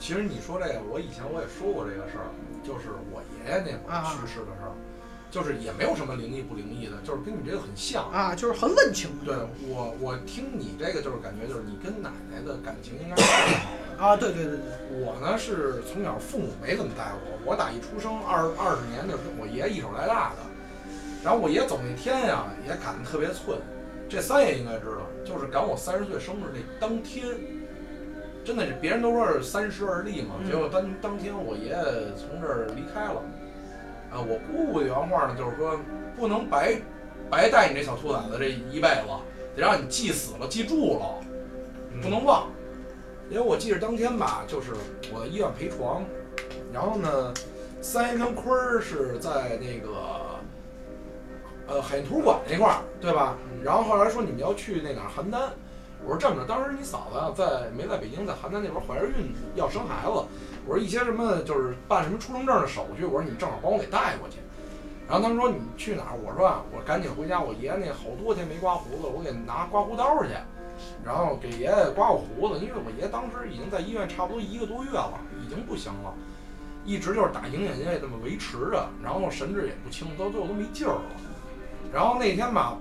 其实你说这个，我以前我也说过这个事儿，就是我爷爷那会儿啊去世的事儿，就是也没有什么灵异不灵异的，就是跟你这个很像。啊，就是很温情对我，我听你这个就是感觉就是你跟奶奶的感情应该是最好的。啊，对对对对，我呢是从小父母没怎么带我，我打一出生二二十年就是我爷一手带大的，然后我爷走那天呀也赶得特别寸，这三爷应该知道，就是赶我三十岁生日那当天，真的是别人都说是三十而立嘛，嗯结果当当天我爷爷从这儿离开了，啊，我姑姑的原话呢就是说不能白白带你这小兔崽子这一辈子，得让你记死了记住了，不能忘。因为我记着当天吧，就是我在医院陪床，然后呢，三爷跟坤儿是在那个呃海印图书馆那块儿，对吧？然后后来说你们要去那哪邯郸，我说这么着，当时你嫂子啊在没在北京，在邯郸那边怀着孕要生孩子，我说一些什么就是办什么出生证的手续，我说你正好帮我给带过去。然后他们说你去哪儿？我说啊，我赶紧回家，我爷爷那好多天没刮胡子，我给拿刮胡刀去。然后给爷爷刮过胡子，因为我爷当时已经在医院差不多一个多月了，已经不行了，一直就是打营养液这么维持着，然后神志也不清，到最后都没劲儿了。然后那天吧，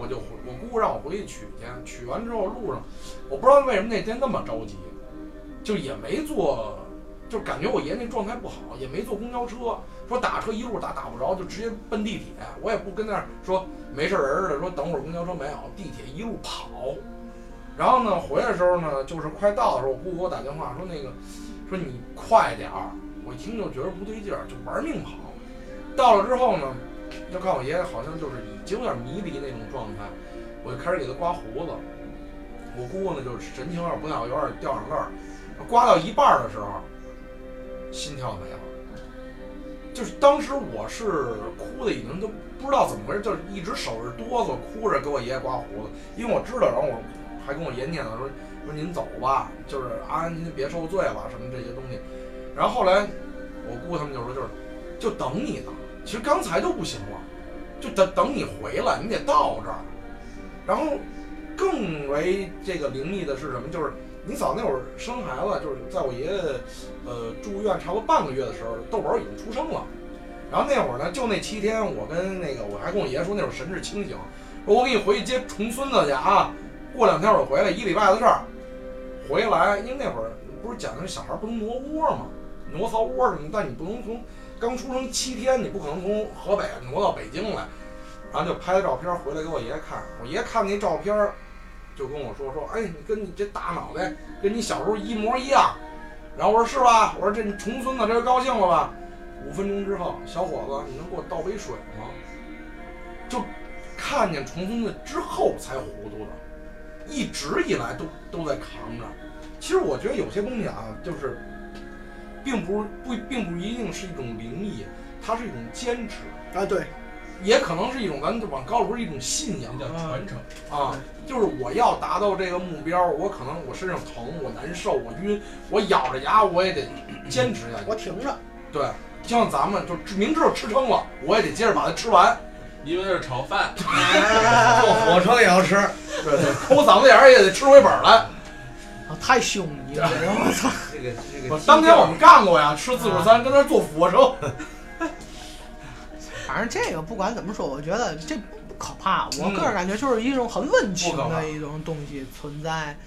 我就回我姑姑让我回去取去，取完之后路上，我不知道为什么那天那么着急，就也没坐，就感觉我爷那状态不好，也没坐公交车，说打车一路打打不着，就直接奔地铁，我也不跟那儿说没事人似的，说等会儿公交车没有，地铁一路跑。然后呢，回来的时候呢，就是快到的时候，我姑姑给我打电话说那个，说你快点儿。我一听就觉得不对劲儿，就玩命跑。到了之后呢，就看我爷爷好像就是已经有点迷离那种状态，我就开始给他刮胡子。我姑姑呢就是神情有点不太好，有点掉眼泪儿。刮到一半的时候，心跳没了。就是当时我是哭的已经都不知道怎么回事，就是一直手是哆嗦，哭着给我爷爷刮胡子，因为我知道，然后我还跟我爷念叨说说您走吧，就是啊您别受罪了什么这些东西。然后后来我姑他们就说就是就等你呢，其实刚才都不行了，就等等你回来，你得到这儿。然后更为这个灵异的是什么？就是你嫂那会儿生孩子，就是在我爷爷呃住院差不多半个月的时候，豆宝已经出生了。然后那会儿呢，就那七天，我跟那个我还跟我爷爷说那会儿神志清醒，说我给你回去接重孙子去啊，过两天我回来，一礼拜的事儿。回来，因为那会儿不是讲的小孩不能挪窝嘛，挪骚窝什么，但你不能从刚出生七天，你不可能从河北挪到北京来。然后就拍了照片回来给我爷爷看，我爷爷看那照片，就跟我说说，哎，你跟你这大脑袋跟你小时候一模一样。然后我说是吧？我说这重孙子这高兴了吧？五分钟之后，小伙子，你能给我倒杯水吗？就看见重孙子之后才糊涂的，一直以来都都在扛着。其实我觉得有些东西啊，就是并不是不并不一定是一种灵异，它是一种坚持。啊对，也可能是一种咱往高了说是一种信仰叫传承。啊，就是我要达到这个目标，我可能我身上疼，我难受，我晕，我咬着牙我也得坚持下去。我挺着，对，就像咱们就明知道吃撑了，我也得接着把它吃完。因为这是炒饭，坐火车也要吃，对对，抠嗓子眼儿也得吃回本儿来。啊太凶你了，我操！这个这个。我当年我们干过呀，吃自助餐跟那儿坐俯卧撑。反正这个不管怎么说，我觉得这不可怕。我嗯个人感觉就是一种很温情的一种东西存在，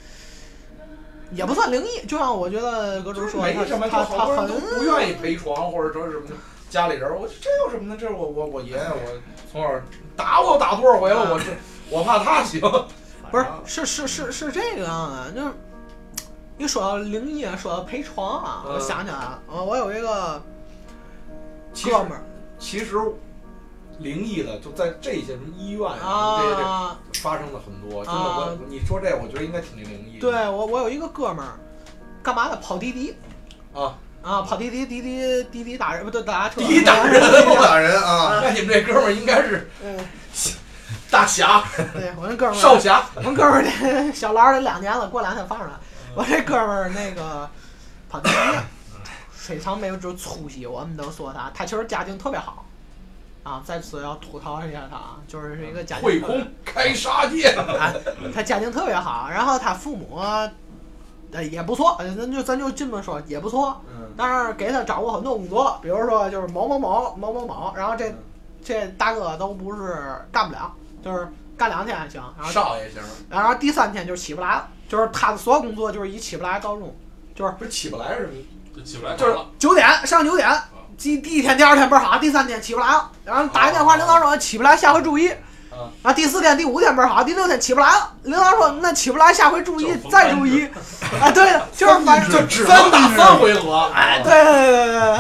也不算灵异。就像我觉得格就是主说，他没什么，他他好多人都很不愿意陪床，或者说什么家里人儿，我说这有什么呢？这是我我我爷爷，我从小打我打多少回了，我这我怕他行。不是是是是是这个样的，就是你说到灵异啊，说到陪床啊，嗯我想起来了，呃我有一个哥们儿其实灵异的就在这些什么医院啊，这些发生了很多。真的，啊我你说这，我觉得应该挺灵异的。对我我有一个哥们儿，干嘛的？跑滴滴啊啊，跑滴滴滴滴滴滴打人不对打车，滴滴打人不打人啊！那你们这哥们儿应该是嗯，大侠、对我那哥们儿少侠。我哥们儿这小老儿得两年了，过两天放出来。我这哥们儿那个跑滴滴，非常没有这出息，我们都说他，他其实家境特别好，啊，在此要吐槽一下他啊，就是是一个家境慧空开杀戒，啊，他家境特别好，然后他父母呃也不错，呃咱就咱就这么说也不错。嗯，但是给他掌握很多工作，比如说就是某某某某某某，然后这这大哥都不是干不了，就是干两天还行，然后少爷行，然后第三天就起不来了，就是他的所有工作就是以起不来告终，就是不是起不来是什么？就起不来就是。九点上九点，第第一天、第二天倍儿好，第三天起不来了，然后打一电话，领导说起不来，下回注意。啊第四天、第五天倍儿好，第六天起不来了，领导说那起不来，下回注意就是逢再注意。啊，对，就是反正就只能打三回合，哎，对对对对对，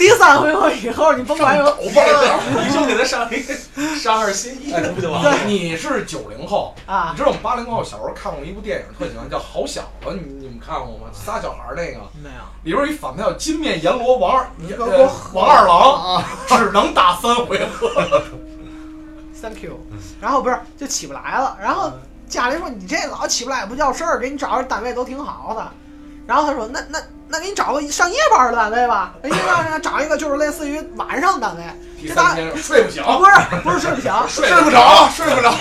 第三回合以后你甭管有抖班儿。你就给他上一个上二心一，不就完了？你是九零后，啊你知道我们八零后小时候看过一部电影，特喜欢叫《好小子》，你你们看过吗？仨小孩儿那个，没有？里边有一反派叫金面阎罗王王二郎，啊，只能打三回合。Thank you。然后不是就起不来了，然后家里说你这老起不来不叫事儿，给你找个单位都挺好的。然后他说那那那给你找个上夜班的单位吧，人家让人家找一个就是类似于晚上单位。这大哥睡不醒，不是不是睡不醒，睡睡不着，睡不着。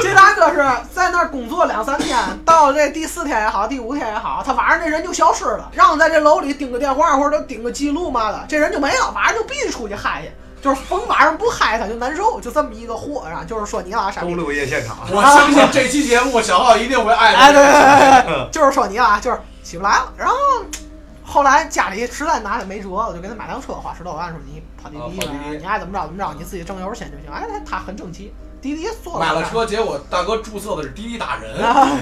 这大哥是在那儿工作两三天，到这第四天也好，第五天也好，他晚上这人就消失了，然后在这楼里盯个电话或者盯个记录嘛的，这人就没了，晚上就必须出去嗨去，就是逢晚上不嗨他就难受，就这么一个货，啊就是说你俩傻逼周。六夜现场，我相信这期节目小浩一定会爱哎。对对对，就是说你啊，就是起不来了。然后后来家里实在拿也没辙，我就给他买辆车，花十多万，说你跑滴滴吧你爱怎么着怎么着，你自己挣油钱就行。哎，他他很争气，滴滴做买了了车，结果大哥注册的是滴滴打人，啊，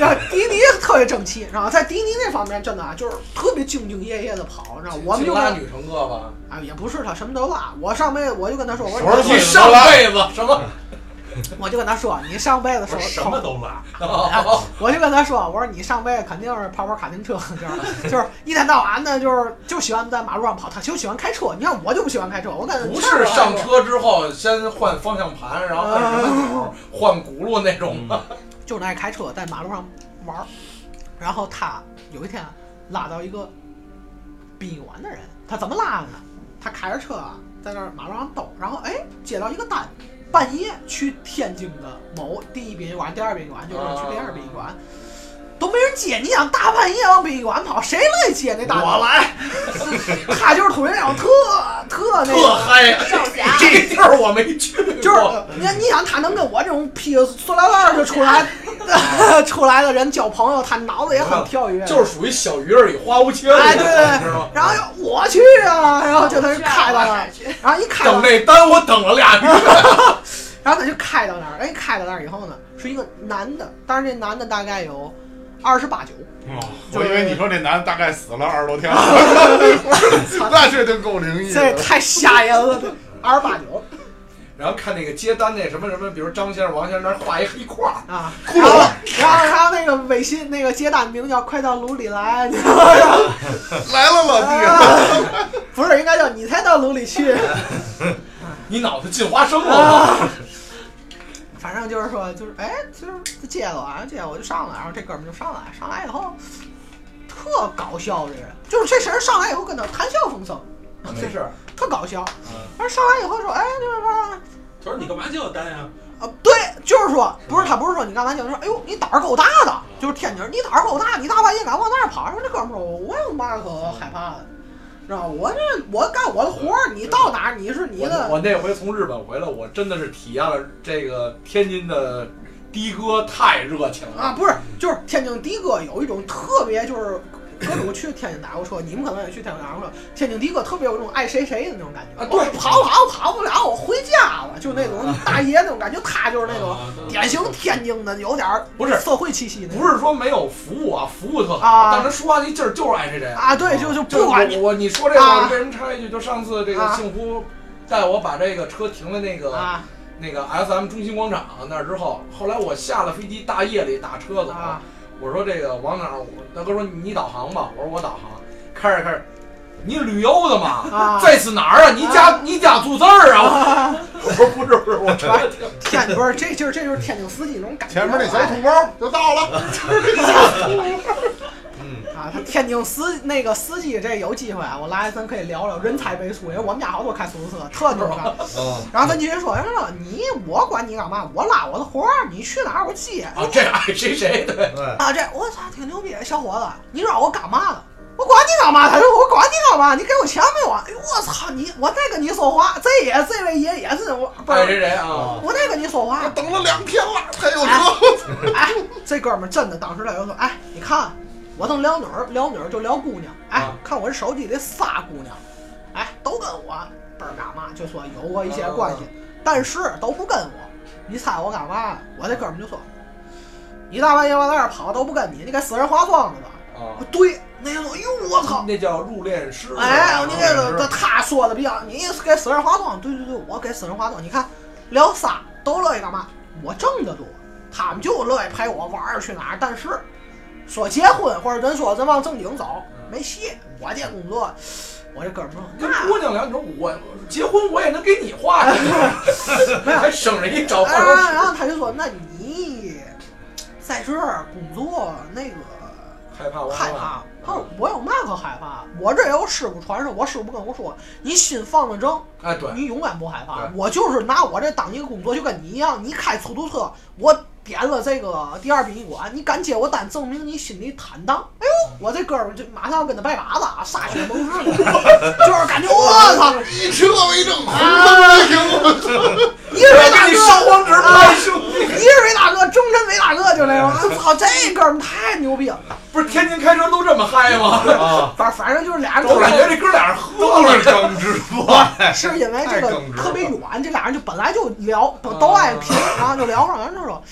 然后滴滴特别争气，然后在滴滴那方面真的啊，就是特别兢兢业业的跑，然后我们就拉女乘客吧。啊也不是他什么都拉，我上辈子我就跟他说，我说你上辈子什么？我就跟他说，你上辈子是我什么都拉，我就跟他说，我说你上辈子肯定是跑跑卡丁车，就是就是一天到晚的，就是就喜欢在马路上跑，他就喜欢开车。你看我就不喜欢开车，我感觉不是上车之后先换方向盘，然后按什么换轱辘那种的。就是爱开车，在马路上玩儿。然后他有一天拉到一个殡仪馆的人，他怎么拉的呢？他开着车啊，在那马路上兜，然后哎接到一个单，半夜去天津的某第一殡仪馆、第二殡仪馆，就是去第二殡仪馆。都没人接，你想大半夜往殡仪馆跑，谁乐意接那大？我来，他就是突然那种特特那特个，嗨！少侠，这地儿我没去过，就是你你想他能跟我这种披着塑料袋儿就出来 出来的人交朋友，他脑子也很跳跃，就是属于小鱼儿与花无缺哎对对对。你知道吗？然后我去啊，然后就他就开到那儿，然后一开到等，那单我等了俩月，然后他就开到那儿，哎，开到那儿以后呢，是一个男的，但是这男的大概有二十八九，哦，我以为你说这男的大概死了二十多天了，那这就够灵异的。这太吓人了，这二十八九然后看那个接单那什么什么，比如张先生、王先生那儿画一黑框儿，啊，骷然后髅然后然后那个微信那个接单名叫快到炉里来，你知道吗？来了，老弟，啊不是，应该叫你才到炉里去。你脑子进花生了吗？啊，反正就是说，就是哎，就是接了啊，接了我就上来，然后这哥们儿就上来，上来以后特搞笑，这人就是这人上来以后跟他谈笑风生，这事儿，特搞笑。嗯而上来以后说，哎，就是说，他说你干嘛接我单呀？啊，对，就是说，不是他不是说你干嘛就说，哎呦，你胆儿够大的，就是天津人，你胆儿够大，你大半夜敢往那儿跑？说这哥们儿说，我有嘛可害怕的，知道？我这我干我的活儿，你到哪儿你是你我的。我那回从日本回来，我真的是体验了这个天津的的哥太热情了啊，不是，就是天津的哥有一种特别，就是哥我去天津打过车，你们可能也去天津打过车，天津的哥特别有那种爱谁谁的那种感觉。啊对。跑跑跑不了，我回家了，就那种大爷那种感觉，他就是那种典型天津的，有点儿不是社会气息那种，不是说没有服务啊，服务特好，啊。但是他说话那劲儿就是爱谁谁。啊，对，就就就不管你。我我你说这个，啊。我被人插一句，就上次这个啊。幸福带我把这个车停在那个啊。那个 SM 中心广场那儿之后，后来我下了飞机，大夜里打车走，啊我说这个往哪儿？我大哥说你导航吧，我说我导航，开着开着，你旅游的吗？啊这是哪儿啊？你家你家住这儿啊？啊！我说不是不是，我。天不是这就是这就是天津司机那种感觉，前面那小土包就到了。他天津司那个司机这有机会啊，我来咱可以聊聊人才辈出，因为我们家好多开出租车，特牛干。嗯，然后咱继续说，人说你我管你干嘛？我拉我的活儿，你去哪儿我接。啊，这爱谁谁对，对，啊，这我操，挺牛逼，小伙子，你让我干嘛了？我管你干嘛？他说我管你干嘛？你给我钱没有啊？哎呦我操你！我再跟你说话，这也这位爷也是我不是，爱谁谁啊，我再跟你说话我。等了两天了，才有车。哎，这哥们儿真的当时他就说，哎，你看我正聊女儿，聊女儿就聊姑娘，哎啊，看我这手机里仨姑娘，哎，都跟我倍儿干嘛，就说有过一些关系，但是都不跟我。你猜我干嘛？我这哥们儿就说，你大半夜往那儿跑都不跟你，你给死人化妆了吧。啊我，对，那个说，哟我操！那叫入殓师。哎，你这个这他说的比较，你给死人化妆，对对对，我给死人化妆。你看聊仨都乐意干嘛？我挣得多，他们就乐意陪我玩儿去哪儿。但是说结婚或者咱说咱往正经走，没戏。我这工作，我这哥们儿说，跟姑娘聊，你说我结婚我也能给你画还省着一找然后他就说，那你在这儿工作那个。害怕我害怕。他说我有嘛可害怕？我这有师傅传授，我师傅跟我说，你心放得正，哎，对，你永远不害怕。我就是拿我这当一个工作，就跟你一样，你开出租车，我点了这个第二殡仪馆，你敢接我单，证明你心里坦荡。哎呦，我这哥们儿就马上跟他拜把子啊，歃血盟誓的，就是感觉我操，以车为证，红灯为凭。一人给你烧哥，黄纸，一人为大哥，终身为大哥，就那种。我 操，这哥们儿太牛逼了。不是天津开车都这么嗨吗？啊，反反正就是俩人我感觉这哥俩人喝都了是耿直怪，是因为这个特别远，这俩人就本来就聊，都都爱拼，然后就聊上，人就说。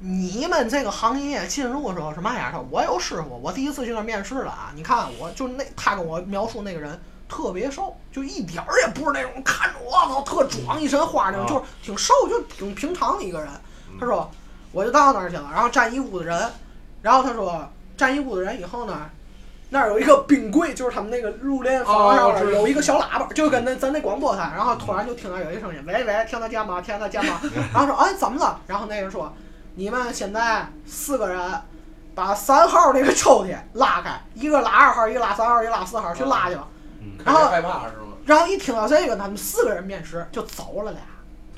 你们这个行业进入的时候是嘛样的？我有师傅，我第一次去那面试了啊！你看我就那他跟我描述那个人特别瘦，就一点儿也不是那种看着我操特壮一身花那种，啊就是挺瘦，就挺平常的一个人。他说我就到那儿去了，然后站一屋子人，然后他说站一屋子人以后呢，那儿有一个冰柜，就是他们那个入殓房上面有一个小喇叭，就跟那咱那广播台，然后突然就听到有一声音，喂喂，听得见吗？听得见吗？然后说哎怎么了？然后那人说你们现在四个人把三号那个抽屉拉开，一个拉二号，一个拉三号，一个拉四号去拉去吧。然后害怕是吗？然后一听到这个，他们四个人面试就走了俩，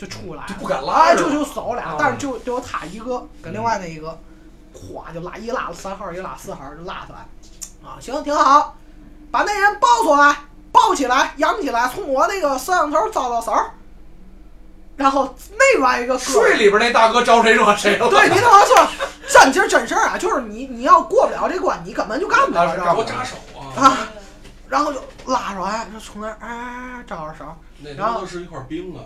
就出来了就不敢拉就就走俩啊，但是就就有他一个跟另外那一个，咵就拉一拉三号，一拉四号就拉出来，啊，行挺好，把那人抱出来，抱起来，扬起来，从我那个摄像头照到手，然后另外一个睡里边那大哥招谁惹谁了？对，你听我说，真其实真事儿啊，就是你你要过不了这关，你根本就干不了，那是知道吗我扎手啊！啊，然后就拉出来，就从那儿哎招着手。那他妈都是一块冰啊！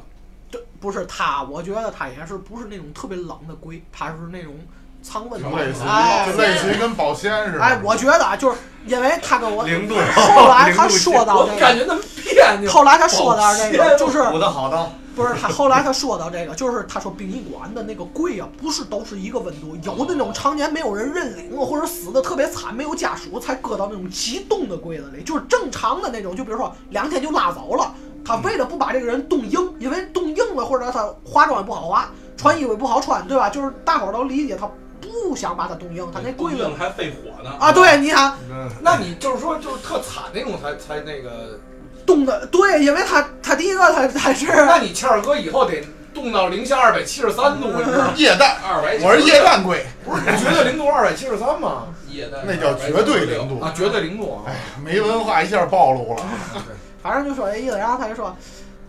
对，不是他，我觉得他也是不是那种特别冷的柜，他是那种藏温度类似哎就类似于跟保鲜似的。哎，我觉得啊，就是因为他跟我零度，后来他说到这个，感觉那么别扭。后来他说到这个，就是补的好的，不是他后来他说到这个，就是他说殡仪馆的那个柜啊，不是都是一个温度，有的那种常年没有人认领或者死的特别惨，没有家属才搁到那种极冻的柜子里，就是正常的那种，就比如说两天就拉走了。他为了不把这个人冻硬，因为冻硬了或者他化妆也不好化，穿衣服也不好穿，对吧？就是大伙儿都理解他不想把他冻硬，他那柜子还费火呢啊，对，你看嗯那你就是说，就是特惨那种才才那个，冻的对，因为他他第一个他他是那你倩儿哥以后得冻到零下二百七十三度，你知道吗？液氮，二百，我是液氮柜，不是绝对零度二百七十三吗？液氮，那叫绝对零度啊，绝对零度啊！哎，没文化一下暴露了。反正就说这意思，然后他就说，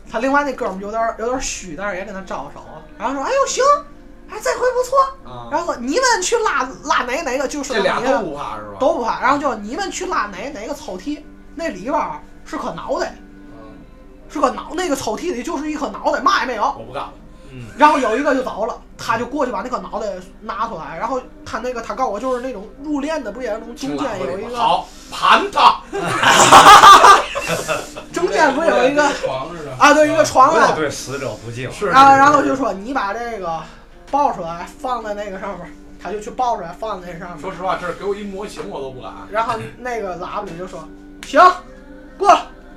他另外那哥们儿有点儿有点儿虚，但是也跟他招手，然后说，哎呦行，哎这回不错，啊，然后说你们去拉拉哪哪个就是这俩你都不怕是吧？都不怕，然后就你们去拉哪哪个抽屉，那里边儿是颗脑袋，嗯，是个脑，那个抽屉里就是一颗脑袋，嘛也没有。我不干了。嗯，然后有一个就走了，他就过去把那个脑袋拿出来，然后他那个他告诉我就是那种入殓的，不也是那种中间有一个好盘他，中间不有一个床似的，啊，对，一个床啊，对死者不敬。是然后然后就说你把这个抱出来放在那个上面，他就去抱出来放在那上面。说，实话，这给我一模型我都不敢。然后那个喇叭里就说行，过来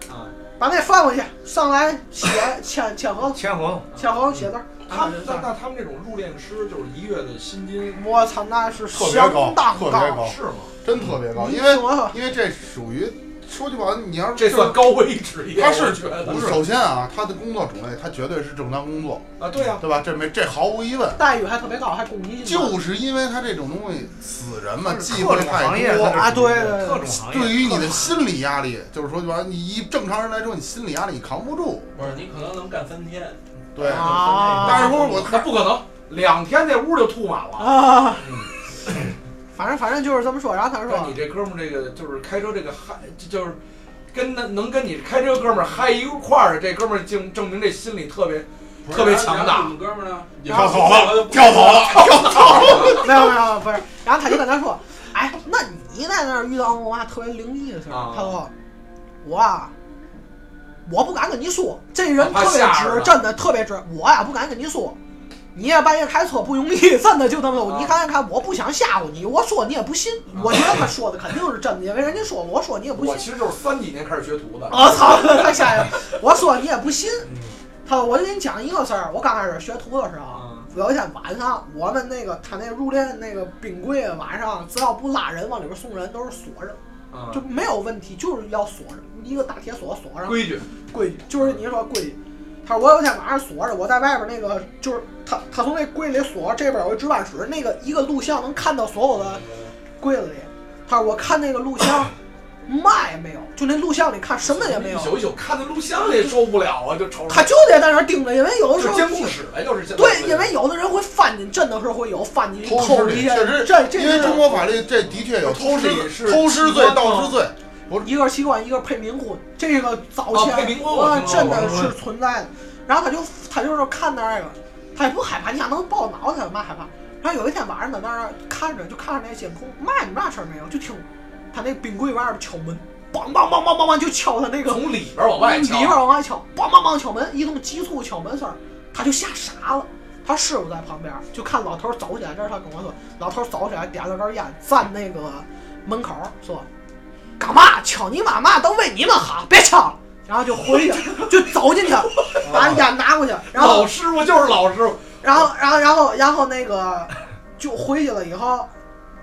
啊。把那放回去，上来写签签合同，签合同，签合同写字儿。他们那那他们这种入殓师就是一月的薪金我操，那是特别相高当特别高是吗？真特别高，因为因为这属于说句不好听，你要是这算高危职业，他是我觉得不是首先啊，他的工作种类他绝对是正当工作，啊，对呀，对吧？这没这毫无疑问。待遇还特别高，还公积金。就是因为他这种东西，死人嘛，忌讳太多啊对各种行业。对于你的心理压力，就是说句不好，你一正常人来说，你心理压力你扛不住。不是你可能能干三天，对，啊但是说我那不可能，两天那屋就吐满了。啊，反正反正就是这么说。然后他说那你这哥们儿这个就是开车这个嗨，就是跟能能跟你开车哥们儿嗨一块儿的这哥们儿，证证明这心理特别特别强大你们哥们儿呢？跳走了，跳走了，跳走了。没有没有不是，然后他就跟他说，哎，那你在那儿遇到过嘛特别灵异的事儿？啊他说我啊。我不敢跟你说，这人特别直，真的特别直。我呀不敢跟你说，你也半夜开车不容易，真的就这么你看看，我不想吓唬你，我说你也不信。我觉得他说的肯定是真的，因为人家说我说你也不信我。其实就是三几年开始学徒的。我操，太吓人！我说你也不信。嗯他说我就给你讲一个事儿，我刚开始学徒的时候，嗯有一天晚上，我们那个他那入殓那个冰柜晚上只要不拉人往里边送人，都是锁着，就嗯，没有问题，就是要锁着一个大铁锁锁上规矩。规矩，就是你说规矩。他说我有一天晚上锁着，我在外边那个就是他他从那柜里锁，这边有一值班室，那个一个录像能看到所有的柜子里。他说我看那个录像，嘛也没有，就那录像里看什么也没有一。宿一宿看那录像也受不了啊，就瞅着。他就得在那儿盯着，因为有的时候就监控室呗，就是对，因为有的人会翻进，真的是会有翻进偷偷一些，师确实，这这因为中国法律这的确有偷尸偷尸罪、盗师罪。一个是习惯，一个配冥婚，这个早啊前配冥婚我哇听说过真的是存在的。然后他就他就是看那个，他也不害怕，你想能抱脑袋，他嘛害怕。然后有一天晚上在那儿看着，就看着那监控，嘛也嘛事儿没有，就听他那冰柜外边敲门，梆梆梆梆梆梆就敲他那个从里边往外敲，里边往外敲，梆梆梆敲门，一通急促敲门声，他就吓傻了。他师傅在旁边，就看老头儿走起来，这是他跟我说，老头儿走起来点了根烟，站那个门口儿说：“干嘛敲你妈妈都为你们好，别敲了。”然后就回去，就走进去，把烟拿过去，然后老师傅就是老师傅，然后，然后，然后，然后那个就回去了以后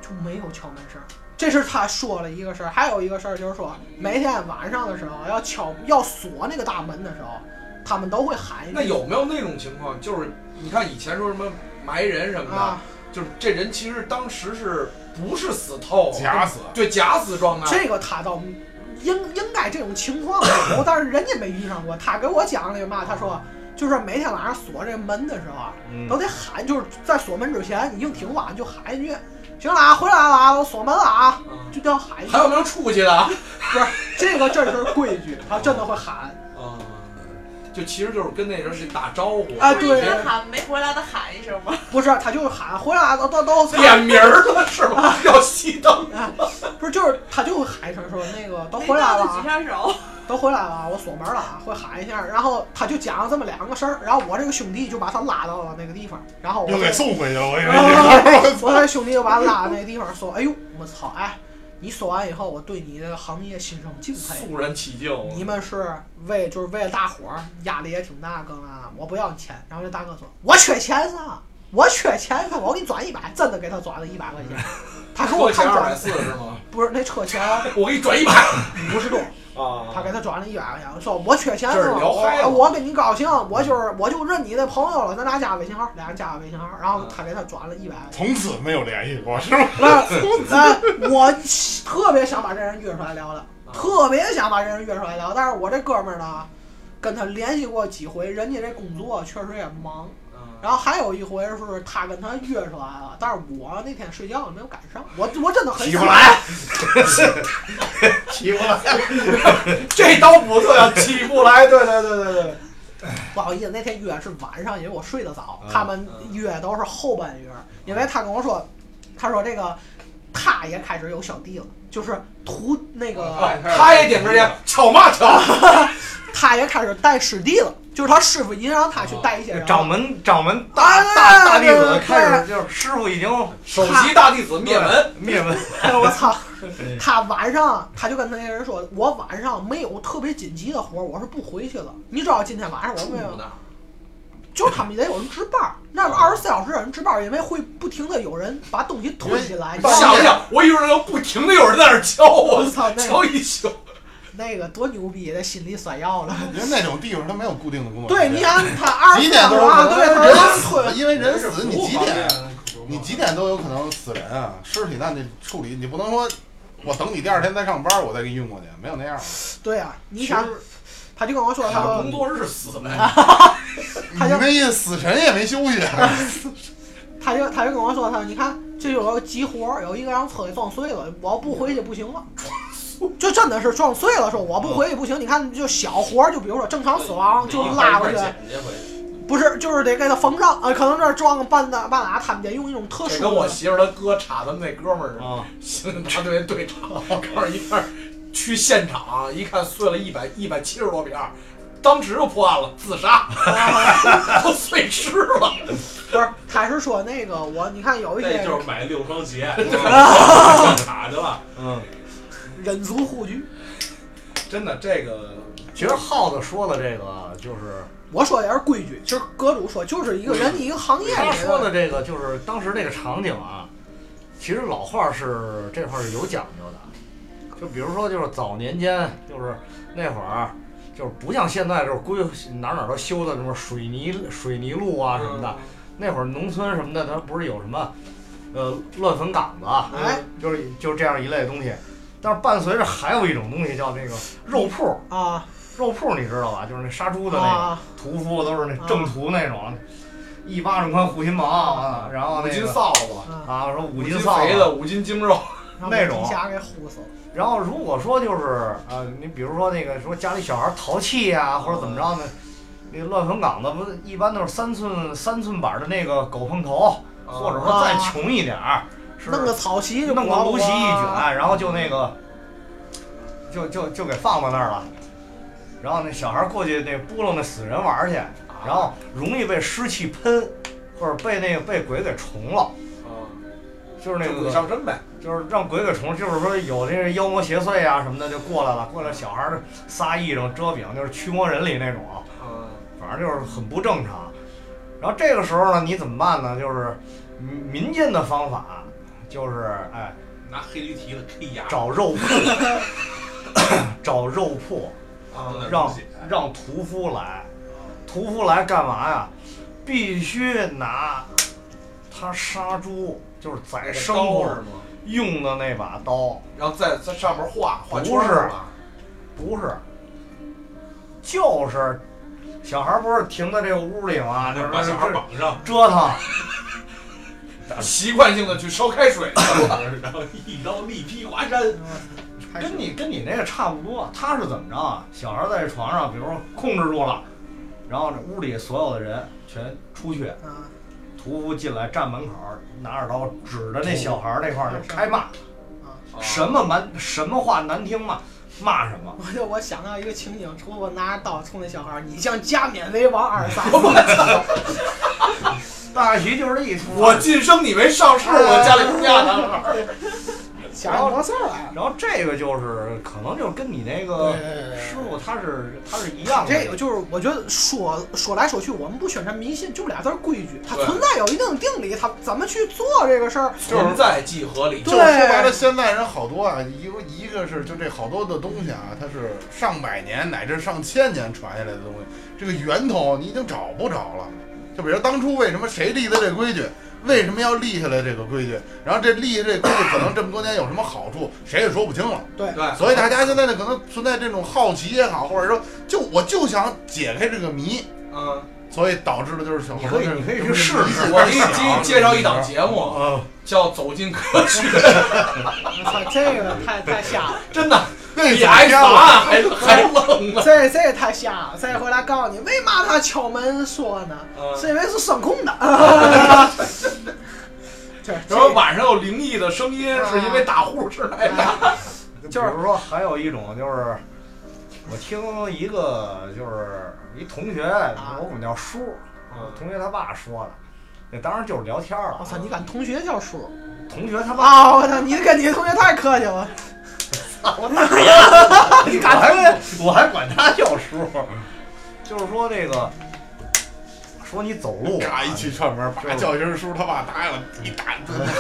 就没有敲门声儿。这是他说了一个事儿，还有一个事儿就是说，每天晚上的时候要敲要锁那个大门的时候，他们都会喊一句。那有没有那种情况？就是你看以前说什么埋人什么的，啊？就是这人其实当时是不是死透，假死对假死状态。这个他倒应应该这种情况有，但是人家没遇上过。他给我讲了一个嘛，他说就是每天晚上锁这门的时候都得喊，就是在锁门之前已经挺晚，就喊一句：“行了啊，回来了啊，我锁门了啊。”嗯就叫喊一声还。有没有出去的啊？不是这个，这是规矩，他真的会喊。啊，就其实就是跟那人去打招呼啊对喊没回来的喊一声吗？不是，他就是喊回来了，都都都点名儿了是吧？要熄灯。不是，就是他就会喊一声说那个都回来了到就举啊，下手。都回来了啊，我锁门了啊，会喊一下，然后他就讲了这么两个事儿，然后我这个兄弟就把他拉到了那个地方，然后我又给送回去了，我以为 我这兄弟就把他拉到那个地方说，哎呦，我操，哎，你说完以后，我对你这个行业心生敬佩。肃然起敬。你们是为就是为了大伙儿，压力也挺大，哥啊，我不要你钱。然后这大哥说，我缺钱啊，我缺钱，我给你转一百，真的给他转了一百块钱。他给我看转，四是吗？不是那车钱 我给你转一百五十多，啊他给他转了一百块钱，说我缺钱这是啊，聊嗨了我我跟你高兴，我就是我就认你的朋友了，咱俩加微信号，俩人加个微信号，然后他给他转了一百。从此没有联系过，是吧？不是，呃，我特别想把这人约出来聊聊，特别想把这人约出来聊，但是我这哥们儿呢，跟他联系过几回，人家这工作确实也忙。然后还有一回是他跟他约出来了，但是我那天睡觉没有赶上，我我真的很起不来，起不来。这刀补特要起不来。对对对对对。不好意思，那天约是晚上，因为我睡得早，他们约都是后半夜，因为他跟我说，他说这个他也开始有小弟了，就是图那个。哎他也点根烟，敲嘛敲？他也开始带师弟了，就是他师傅已经让他去带一些人了。掌门掌门啊大对大大弟子开始就是师傅已经首席大弟子灭门。灭门，哎我操！他晚上他就跟那些人说，我晚上没有特别紧急的活儿，我是不回去了。你知道今天晚上我没有呢？就是他们得有人值班儿，那个二十四小时有人值班儿，因为会不停的有人把东西推进来。想想，我一会儿要不停的有人在那儿敲我，我操那敲一宿。那个多牛逼，那心理酸药了。因为那种地方他没有固定的工作对，时间。你想他二十点都有可对，他能人死，推。因为人死你几点？你几点都有可能死人啊！尸体那你处理，你不能说我等你第二天再上班，我再给你运过去，没有那样的。对啊，你想，他就跟我说，他说工作日死呗。他就死神也没休息。啊 他就他就跟我说，他说你看这有个急活儿，有一个让车给撞碎了，我要不回去不行了。就真的是撞碎了，说我不回去不行。你看，就小活儿，就比如说正常死亡，就拉过去，不是，就是得给他缝上。啊，可能这儿撞个半打半拉，他们得用一种特殊。跟我媳妇儿她哥插他们那哥们儿啊，刑警大队队长，告诉一块儿去现场一看碎了一百一百七十多片儿，当时就破案了，自杀，都碎尸了。不是，他是说那个我，你看有一些那就是买六双鞋，啊卡去了。嗯，人族护具。真的，这个其实耗子说的这个就是我说的也是规矩，其实阁主说就是一个人一个行业他说的这个，就是当时那个场景啊，其实老话是这块儿是有讲究的。就比如说，就是早年间，就是那会儿，就是不像现在，就是规哪哪儿都修的什么水泥水泥路啊什么的。那会儿农村什么的，它不是有什么呃乱坟岗子就是就是这样一类东西。但是伴随着还有一种东西叫那个肉铺，啊肉铺你知道吧？就是那杀猪的那个。啊，屠夫都是那正屠那种，一巴掌宽护心毛啊，然后五斤那个臊子，啊说五五斤斤臊子，肥的，五斤精肉，那种地下给呼死了。然后如果说就是呃，你比如说那个说家里小孩淘气呀、或者怎么着呢，那个乱坟岗子不是一般都是三寸三寸板的那个狗碰头，或者说再穷一点儿，是弄个草席就弄个芦席一啊卷，然后就那个就就就给放到那儿了。然后那小孩过去那拨弄那死人玩儿去，然后容易被湿气喷，或者被那个被鬼给虫了，啊，就是那个上身呗。就是让鬼给虫，就是说有那个妖魔邪祟啊什么的就过来了，过来小孩儿撒一种遮饼，就是驱魔人里那种，嗯，反正就是很不正常。然后这个时候呢，你怎么办呢？就是民民间的方法，就是哎拿黑驴蹄子 K 牙，找肉铺，找肉铺，啊让让屠夫来，屠夫来干嘛呀？必须拿他杀猪，就是宰牲口是吗？用的那把刀，然后在在上面画画圈不是吧？不是，就是小孩不是停在这个屋里吗？就是把小孩绑上，折腾，习惯性的去烧开水了。然后一刀力劈华山。跟你跟你那个差不多。他是怎么着啊？小孩在床上，比如说控制住了，然后这屋里所有的人全出去，啊，屠夫进来站门口，拿着刀指着那小孩那块儿就开骂，什么难什么话难听嘛骂什么。我就我想到一个情景，屠夫拿着刀冲那小孩儿，你像加冕为王二三，大旗就是这一出，我晋升你为上士，我家里出家男孩儿。想起多事儿来了。然后这个就是可能就是跟你那个师傅他是他是一样的。这个就是我觉得说说来说去，我们不宣传迷信，就俩字儿规矩，它存在有一定的定理，它怎么去做这个事儿，存在即合理。就是说白了，现在人好多啊，一个一个是就这好多的东西啊，它是上百年乃至上千年传下来的东西，这个源头你已经找不着了。就比如当初为什么谁立的这规矩，为什么要立下来这个规矩，然后这立下这规矩可能这么多年有什么好处，谁也说不清了。对对，所以大家现在呢，可能存在这种好奇也好，或者说就我就想解开这个谜，嗯，所以导致的就是小你可以你可以去试试我给你介介绍一档节目，嗯，叫《走进科学》，我操，这个太太吓了，真的 那比挨罚案还还 愣呢。这这也太瞎了。再回来告诉你，为嘛他敲门说呢？嗯是因为是声控的。这然后晚上有灵异的声音，是因为打呼哧来的。就是说还有一种就是，我听一个就是一同学，我管叫叔，嗯同学他爸说的，那当然就是聊天了。我操，你敢同学叫叔同学他爸，啊！我操，你跟你同学太客气了。我哪呀？你还我还管他叫叔，就是说这个，说你走路啊嘎一去串门，啪叫一声叔他爸打了，你打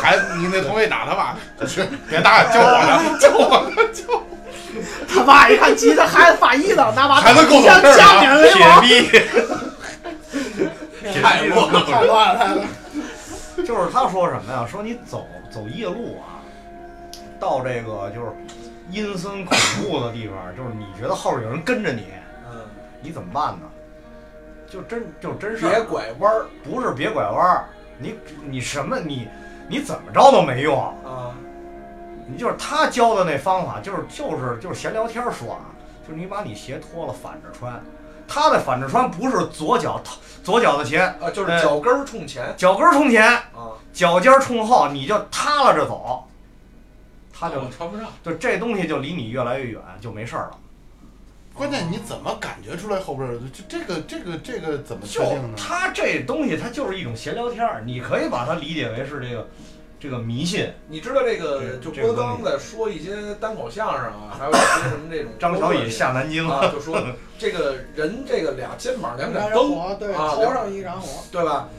孩子，你那同学打他爸，去别打，教我呢，教我呢，教我。他爸一看急，他孩子发育了，拿把孩子够懂像家名为王，铁逼，太乱了。太乱了，太乱了。就是他说什么呀？说你走走夜路啊，到这个就是阴森恐怖的地方，就是你觉得后边有人跟着你，嗯，你怎么办呢？就真就真事儿。别拐弯儿，不是别拐弯儿，你你什么你你怎么着都没用，啊，你就是他教的那方法，就是就是就是闲聊天儿说啊，就是你把你鞋脱了反着穿，他的反着穿不是左脚左脚的鞋，啊，就是脚跟儿冲前。脚跟儿冲前，啊，脚尖儿冲后，你就塌拉着走，他就我穿不上。就这东西就离你越来越远，就没事儿了。关键你怎么感觉出来后边儿就这个这个这个怎么确就定呢？他这东西，它就是一种闲聊天儿，你可以把它理解为是这个这个迷信。你知道这个，就郭德纲在说一些单口相声啊，还有一些什么这种张小野下南京，啊，就说这个人这个俩肩膀两两盏灯，对，啊头上一盏火，对吧？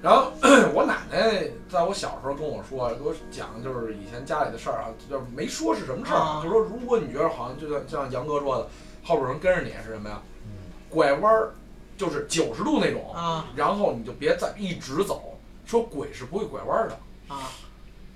然后 我奶奶在我小时候跟我说，给我讲就是以前家里的事儿啊，就是没说是什么事儿，啊就说如果你觉得好像就像像杨哥说的，后边有人跟着你是什么呀？嗯拐弯儿就是九十度那种，啊然后你就别再一直走。说鬼是不会拐弯儿的，啊，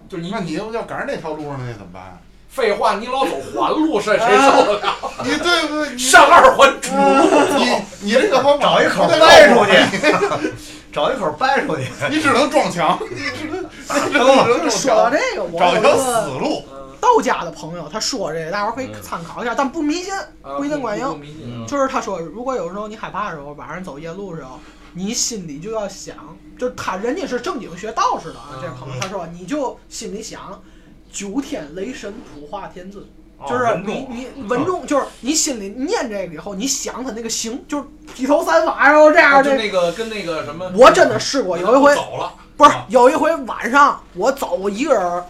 就是你那你要要赶上那条路上，那怎么办？废话，你老走环路，谁谁受得了？你对不对？你上二环主路你你这个方法找一口不太掰出去，找一口掰出去。你只能撞墙，你只能 只能说到，这个，我找一条有个死路。道家的朋友，他说这个，大伙儿可以嗯参考一下，但不迷信，啊不一定管用。就是他说，如果有时候你害怕的时候，晚上走夜路的时候，你心里就要想，就是他人家是正经学道士的啊，这朋友他说，你就心里想，九天雷神普化天尊，就是哦你你文中，就是你心里念这个以后，你想他那个形，就是披头散发，然后这样这。啊就那个跟那个什么，我真的试过，有一回走了，不是啊。有一回晚上我走我一个人儿，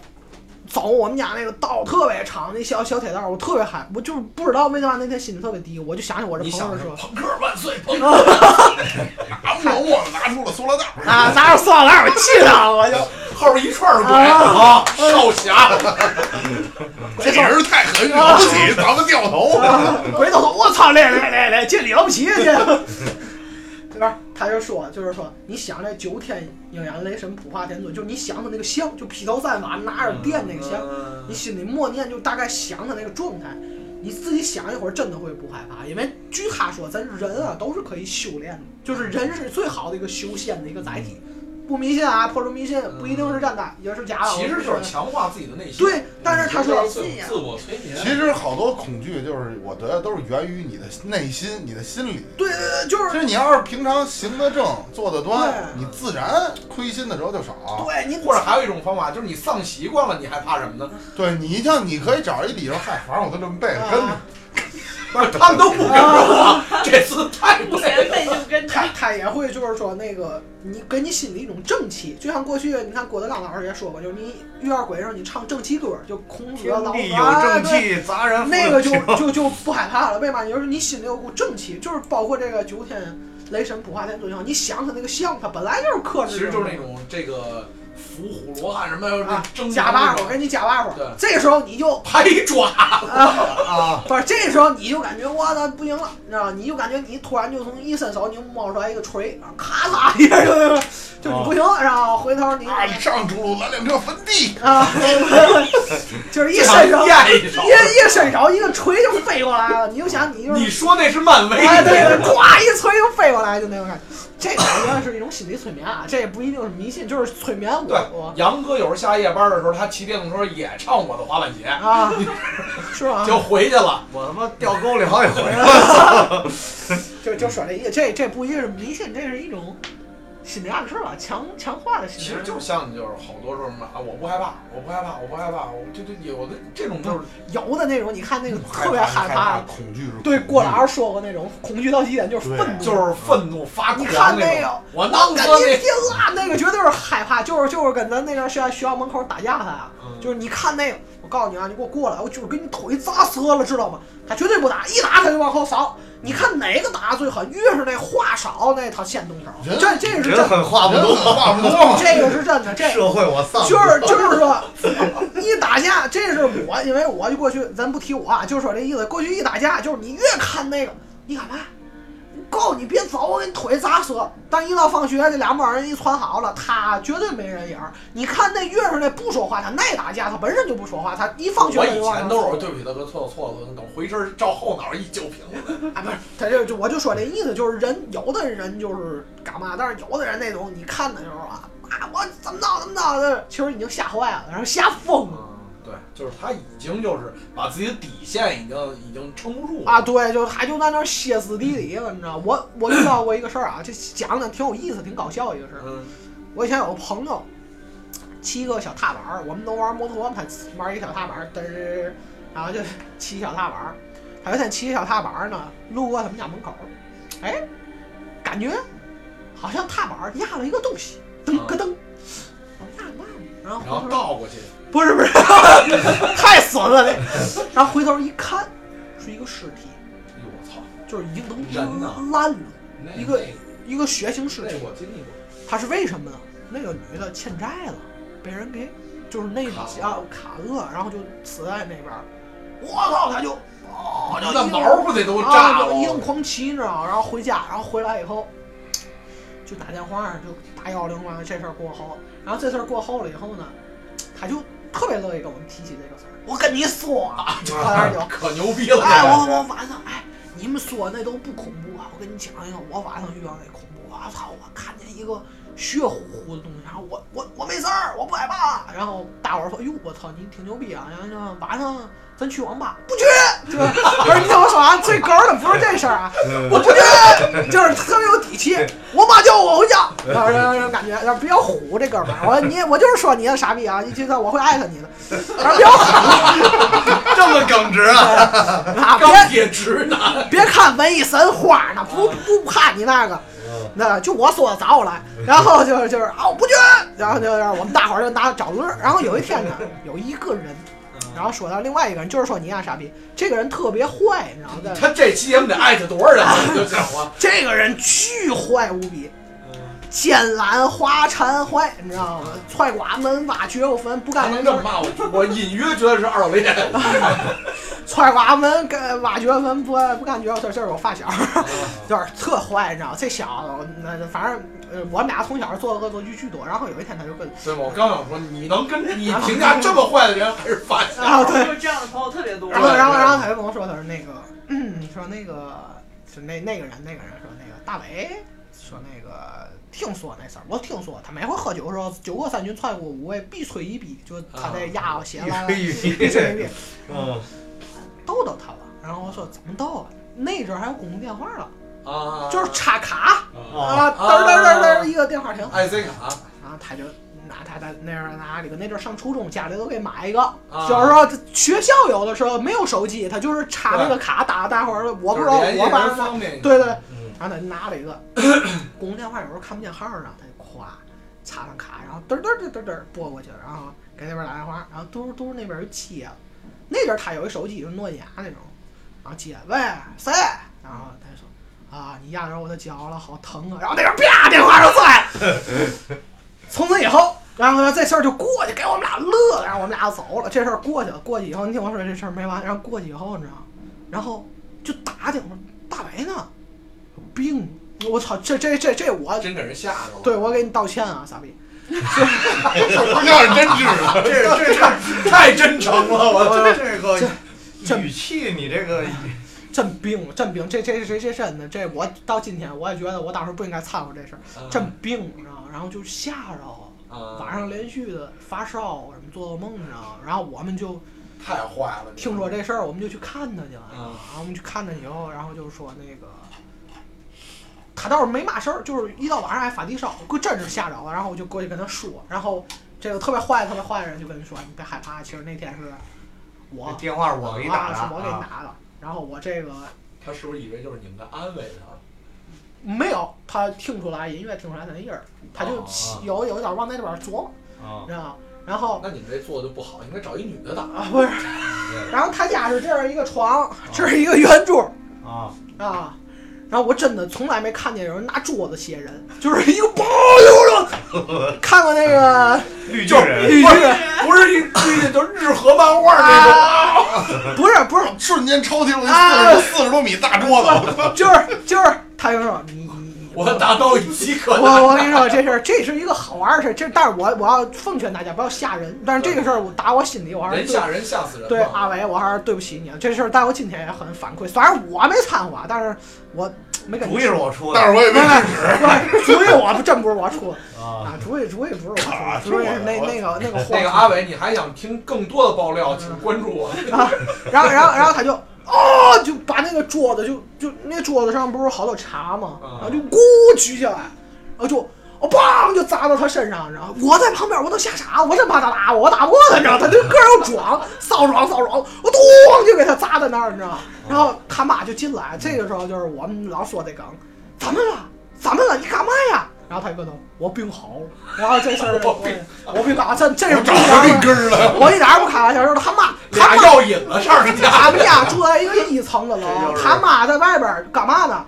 走我们家那个道特别长，那小小铁道，我特别害，我就是不知道为啥那天心里特别低，我就想起我这你朋友说朋克万岁，朋克啊，默默的拿出了塑料袋儿，啊，咱就算了，我气他，我就后边一串儿鬼啊啊，少侠，这人太狠，了不起，咱们掉头。回头，我操，来来来来，这了不起，这，对吧？他就说，就是说，你想那九天应阳雷神普化天尊，就是你想他那个像，就披头散发拿着电那个像，你心里默念，就大概想他那个状态，你自己想一会儿，真的会不害怕。因为据他说，咱人啊都是可以修炼的，就是人是最好的一个修仙的一个载体。不迷信啊，破除迷信不一定是真的，也是假的。其实就是强化自己的内心。对，但是他说自自我催眠。其实好多恐惧就是，我觉得都是源于你的内心、你的心理。对对对，就是其实你要是平常行得正、坐得端，你自然亏心的时候就少。对你或者还有一种方法，就是你丧习惯了，你还怕什么呢？对你像你可以找一理由，嗨，反正我都这么背着跟着啊，不是，他们都不跟着我，这次太对 前辈。就跟着他他也会就是说那个你给你心里一种正气，就像过去你看郭德纲老师也说过，就是你遇到鬼的时候，你唱正气歌，就孔子、老子天地有啊正对气，砸人那个就就就不害怕了，为嘛？就是你心里有股正气，就是包括这个九天雷神普化天尊像，你想他那个像，他本来就是克制，其实就是那种这个伏虎罗汉什么啊争加把火，给你加把火对，这个时候你就 拍抓，啊，不是这时候你就感觉我的不行了，你知道吗？你就感觉你突然就从一伸手，你就冒出来一个锤，啊咔嚓 一下就就你不行了，然后回头你啊，上主路拦辆车坟地，啊，就是一伸手，一。伸手，一个锤就飞过来了。你就想你就是你说那是漫威？哎，对对，咵一锤就飞过来，就那种感觉。这个我觉得是一种心理催眠啊，这也不一定是迷信，就是催眠我对杨哥有时候下夜班的时候，他骑电动车也唱我的滑板鞋，啊，是吧？就回去了。我他妈掉沟里好几回了。就就说这意思，这这不一定是迷信，这是一种心理暗示吧，强强化的心理暗示。实就像就是好多时候嘛啊，我不害怕，我不害怕，我不害怕，我就就有的这种就是有的那种，你看那个特别害害怕，恐惧是对郭老师说过那种恐惧到极点就是愤怒，就是愤怒发你看那个。我弄死你！天啊，那个绝对是害怕，就是就是跟咱那阵儿学校学校门口打架他呀，嗯就是你看那个，我告诉你啊，你给我过来，我就是给你腿砸折了，知道吗？他绝对不打，一打他就往后扫。你看哪个打得最狠，越是那话少，那他先动手。这这是人真，狠话不多，话不多。这个是真的，这社会我丧。就是就是说，一打架，这是我，因为我就过去，咱不提我啊，就是说这意思。过去一打架，就是你越看那个，你干嘛？你够，你别走，我给你腿砸折。但一到放学，这俩帮人一传好了，他绝对没人影儿。你看那月上那不说话，他爱打架，他本身就不说话，他一放学我以前都是走对不起大哥，错了错了，等回身照后脑一酒瓶子。啊，不是，他就就我就说这意思，就是人有的人就是干嘛，但是有的人那种你看的时候啊，啊我怎么闹怎么闹的，其实已经吓坏了，然后吓疯了。就是他已经就是把自己的底线已经已经撑不住了啊，对，就他就在那儿歇斯底里了，你知道？我我遇到过一个事儿啊，这讲的挺有意思，挺搞笑一个事儿。嗯我以前有个朋友骑个小踏板儿，我们都玩摩托，他玩一个小踏板儿，嘚儿，然后就骑小踏板儿。他有一天骑小踏板儿呢，路过他们家门口儿，哎，感觉好像踏板儿压了一个东西，噔咯噔？然后然后倒过去，不是不是，太损了那。然后回头一看，是一个尸体。哎呦我操，就是已经都人呐烂了，那一个一个血腥尸体。我经历过，他是为什么呢？那个女的欠债了，被人给就是那砍了啊砍了，然后就死在那边儿。我操，他就哦，那毛不得都炸啊，了就一顿狂骑，你知道吗？然后回家，然后回来以后就打电话，就打幺零嘛，这事儿过后，然后这事儿过后了以后呢，他就特别乐意跟我们提起这个事儿。我跟你说啊，就在那儿就可牛逼了，哎，这我我晚上哎，你们说那都不恐怖啊！我跟你讲一个，我晚上遇到那恐怖啊！操，我看见一个血乎乎的东西，然后我我我没事儿，我不害怕。然后大伙儿说，哟，我操，你挺牛逼啊！然后说晚上咱去网吧，不去。这不是你听我说啊，最哏儿的不是这事儿啊，我不去，就是特别有底气。我妈叫我回家，然后感觉然后比较虎这哥们儿，我说你我就是说你是傻逼啊，你觉得我会艾特你的，然后比较虎。这么耿直啊！啊，别钢铁直男，别看文艺神花呢，不不怕你那个，那就我说的早来，然后就是就是啊我不去，然后就是我们大伙儿就拿找乐儿。然后有一天呢，有一个人，然后说到另外一个人，就是说你呀傻逼，这个人特别坏，你知道吗？他这期节目得艾特多少人？你就讲了，这个人巨坏无比，奸懒滑馋坏，你知道吗？踹寡门挖掘过坟，不他干。能这么骂我？我隐约觉得是二老练。踹寡门跟挖绝坟不不干觉，这这是我发小，就是特坏，你知道这小子，那反正呃我们俩从小做恶作剧巨多，然后有一天他就跟对吧？我刚想说，你能跟你评价这么坏的人还是发小？啊对，就这样的朋友特别多。然后然后然后他就跟我说，他说那个，嗯，说那个是那那个人那个人说那个大伟说那个听说那事儿，我听说他每回喝酒的时候，酒过三巡菜过五味，必吹一逼，就他这压我血了，必吹一逼，嗯，逗逗他吧。然后我说怎么逗啊？那阵儿还有公共电话了，啊，就是插卡啊，啊，嘚儿嘚儿嘚儿嘚儿一个电话亭。IC 卡，然后他就拿他在那样拿这个那阵儿上初中，家里都给买一个。啊就是说学校有的时候没有手机，他就是插那个卡打大伙儿，我不知道我班上方便。对对，嗯然后他就拿了一个公共电话，有时候看不见号儿呢，他就咵插上卡，然后嘚嘚嘚嘚嘚拨过去，然后给那边打电话，然后嘟嘟那边就接了。那阵他有一手机，就是诺基亚那种，然后接，喂谁？然后他就说啊，你压着我的脚了，好疼啊！然后那边啪电话就摔了。从此以后，然后呢这事儿就过去，给我们俩乐了，然后我们俩就走了。这事儿过去了，过去以后，你听我说这事儿没完，然后过去以后，你知道吗？然后就打听说大白呢，病！我操，这这这这我真给人吓着了。对我给你道歉啊，傻逼！不像是真知道。这这这太真诚了，我这这个这语气，你这个真病，真病！这这这这真的，这我到今天我也觉得我当时不应该掺和这事儿，真病，你知道吗？然后就吓着我，啊晚上连续的发烧，什么做噩梦，你知道吗？然后我们就太坏了。听说这事儿，我们就去看他去了。嗯然后我们去看他以后，然后就说那个，他倒是没嘛事儿，就是一到晚上还发低烧，我真是吓着了。然后我就过去跟他说，然后这个特别坏、特别坏的人就跟你说，你别害怕，其实那天是我电话是我给你打的，啊，是我给你啊打的。然后我这个他是不是以为就是你们在安慰他？没有，他听出来音乐听出来他那音儿，他就哦有有一点往那边琢磨，知道吗？然后那你们这做的就不好，应该找一女的打。啊不是，然后他家是这儿一个床，这是一个圆桌，啊啊。然后我真的从来没看见有人拿桌子写人，就是一个包溜着。看过那个绿巨人，绿巨人不是绿巨人就日和漫画那种。啊？不是不是，瞬间超级了啊四十四十多米大桌子，就是就是，他就说我达到一级可我我跟你说这事儿，这是一个好玩的事儿，这但是我我要奉劝大家不要吓人，但是这个事儿我打我心里我还是对人吓人吓死人。对阿伟我还是对不起你啊，这事儿在我今天也很反馈，虽然我没掺和啊，但是我没跟你主意是我出的但是我也没不制止。主意我真不是我出的啊啊，主意主意不是我出啊的，主意是那那个那个货那个阿伟，你还想听更多的爆料，请关注我。啊，然后然后然后他就哦，就把那个桌子就就那桌子上不是好多茶吗？嗯然后就咕举起来，然后就我梆就砸到他身上，你知道？我在旁边我都吓傻，我真怕他打我，我打不过他，你知道？他这个儿又壮，骚壮骚壮，我咚就给他砸在那儿，你知道？然后他妈就进来，这个时候就是我们老说这梗，怎么了？怎么了？你干嘛呀？然后他一个头，我病好了。然后这事儿我 我病好，这这是找病根儿了，我一点儿不开玩笑，就是他妈他妈药引了们家住在一个一层的楼他妈在外边儿干嘛呢？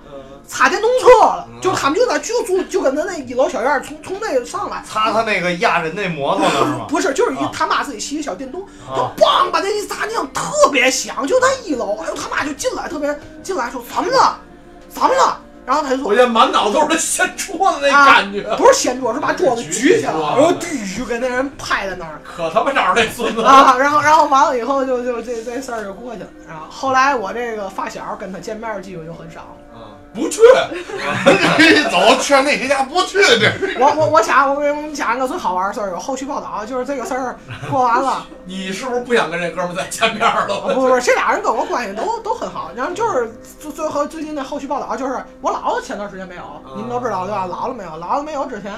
擦电动车了，就他们就在就住就跟他那一楼小院儿从从那个上来，擦他那个压人那摩托呢是吗？不是就是一啊他妈自己骑个小电动，就啊梆把那一砸，你想特别响，就在一楼，哎呦他妈就进来，特别进来说怎么了，怎么了？然后他就说我现在满脑都是掀桌子那感觉，不是掀桌，是把桌子举起来，然后滴就给那人拍在那儿。可他妈找着那孙子了。啊，然后然后完了以后就就这这事儿就过去了。然后后来我这个发小跟他见面的机会就很少了。啊不去，走去那谁家不去，这我我我想我给你们讲一个最好玩的事儿，有后续报道，就是这个事儿过完了，你是不是不想跟这哥们儿再见面了？不不不，这俩人跟我关系都都很好。然后就是最最后最近的后续报道，就是我姥姥前段时间没有，你们都知道对吧？姥姥没有，姥姥没有之前，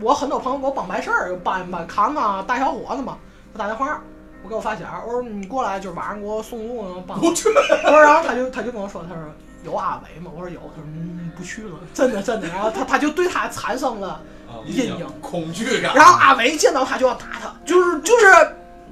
我很多朋友给我帮白事儿，搬搬扛啊，大小伙子嘛，我打电话。我给我发小，我说你过来，就是晚上给我送路呢，帮我不去，我说，然后他就他就跟我说，他说有阿伟吗？我说有，他说嗯不去了，真的真的。然后他他就对他产生了阴影，恐惧感。然后阿伟见到他就要打他，就是就是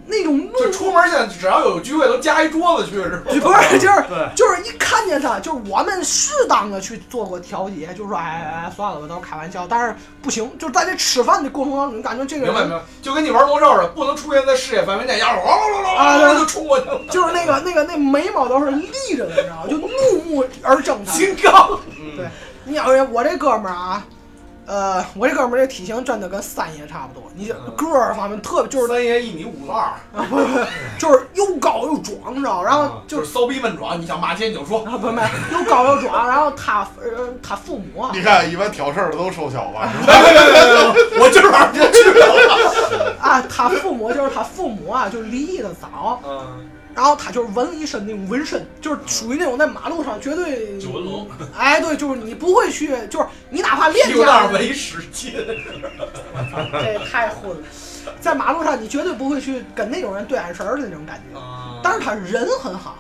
那种怒就出门现在只要有聚会都加一桌子去是吧？就不是就是对，就是一看见他，就是我们适当的去做过调节，就是说哎哎哎算了吧，都是开玩笑，但是不行，就是在这吃饭的过程当中，你感觉这个人明白明白，就跟你玩魔兽似的，不能出现在视野范围内，要是哇哇哇哇哇就冲过去了。就是那个那个那眉毛都是立着的，你知道吗？就怒目而睁他。金刚，对你要是我这哥们儿啊，呃，我这哥们儿这体型真的跟三爷差不多，你个儿方面特别就是三爷一米五二，啊不不，就是又高又壮，你知道？然后就就是骚逼笨壮，你想骂街你就说。啊不没又高又壮，然后他呃他父母啊你看一般挑事儿的都瘦小吧？我今儿晚上不去了。啊他父母就是他父母啊就离异的早，嗯，然后他就是纹了一身那种纹身，就是属于那种在马路上绝对九纹龙，哎对，就是你不会去，就是你哪怕练屁股家蛋儿围使劲。这太混了，在马路上你绝对不会去跟那种人对眼神儿的那种感觉。啊但是他人很好，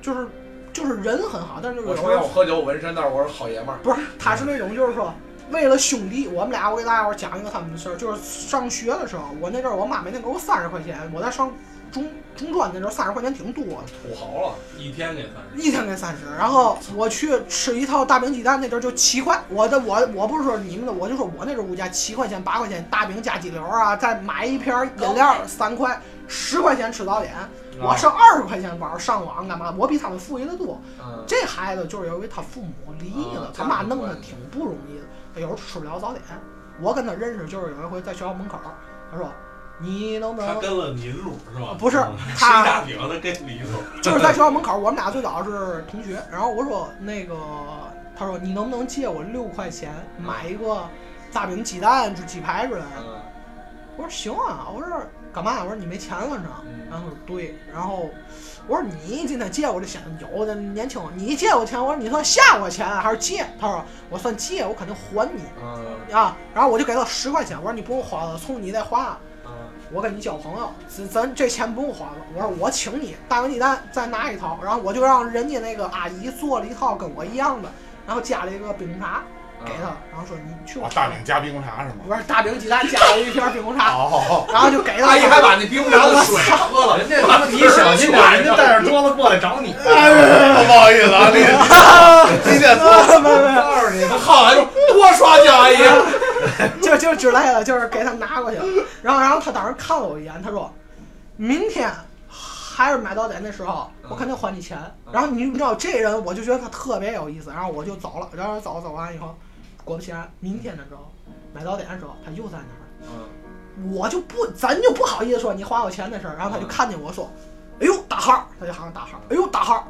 就是就是人很好，但是有我时候抽烟我喝酒我纹身，但是我是好爷们儿。不是他是那种就是说为了兄弟，我们俩我给大家伙讲一个他们的事儿，就是上学的时候，我那阵儿我妈每天给我三十块钱，我在上中中专那阵儿三十块钱挺多的，土豪了，一天给三十，一天给三十，然后我去吃一套大饼鸡蛋那阵儿就七块，我的我我不是说你们的，我就说我那阵儿物价七块钱八块钱大饼加鸡柳啊，再买一瓶饮料三块，十块钱吃早点。我剩二十块钱玩儿上网干嘛？我比他们富裕的多。嗯，这孩子就是由于他父母离异了啊，他妈弄得挺不容易的，他有时候吃不了早点。我跟他认识就是有一回在学校门口，他说：“你能不能他跟了你路是吧？不是嗯他吃大饼他跟里头，就是在学校门口，我们俩最早是同学。然后我说那个，他说你能不能借我六块钱买一个大饼鸡蛋就鸡排之类的？嗯我说行啊，我说干嘛？我说你没钱了是吧？嗯然后他说对，然后我说你今天借我这钱有的年轻，你借我钱，我说你算下我钱还是借？他说我算借，我肯定还你嗯啊。然后我就给他十块钱，我说你不用花了，从你再花。嗯，我跟你交朋友，咱咱这钱不用花了。我说我请你大碗鸡蛋再拿一套，然后我就让人家那个阿姨做了一套跟我一样的，然后加了一个冰红茶给他，然后说你去我、大饼加冰红茶是吗？不是大饼鸡蛋加了一瓶冰红茶，然后就给他。阿姨还把那冰红茶的水喝了，人家你小心点，人家带着桌子过来找你。哎、不好意思啊，你几点做？告诉你，好，还多刷奖阿姨，就就之类的，就是给他拿过去了。然后然后他当时看了我一眼，他说明天。还是买到点的时候，我肯定还你钱。然后你知道这人，我就觉得他特别有意思。然后我就走了，然后走走完以后，果不其然，明天的时候买早点的时候，他又在那儿。嗯，我就不，咱就不好意思说你花我钱的事儿，然后他就看见我说：“哎呦，大号儿！”他就喊我大号儿，“哎呦，大号儿，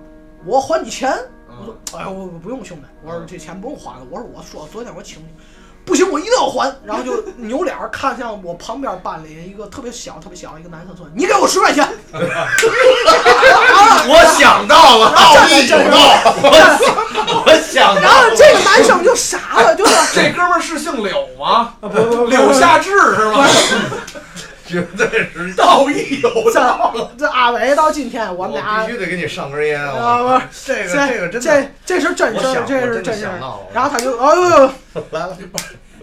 我还你钱。”我说：“哎呦，我不用兄弟，我说这钱不用还了。我说我说昨天我请你，不行，我一定要还。”然后就扭脸儿看向我旁边班里一个特别小、特别小一个男生说：“你给我十块钱。”我想到了，道义有道。我想然后这个男生就傻了，就是这哥们儿是姓柳吗？不不不柳下志是吗？绝对是，道义有道。这这阿伟到今天我我们俩必须得给你上根烟啊不！不这个这这个真的，这这是真事儿，这是真事儿。然后他就哎呦呦。来了，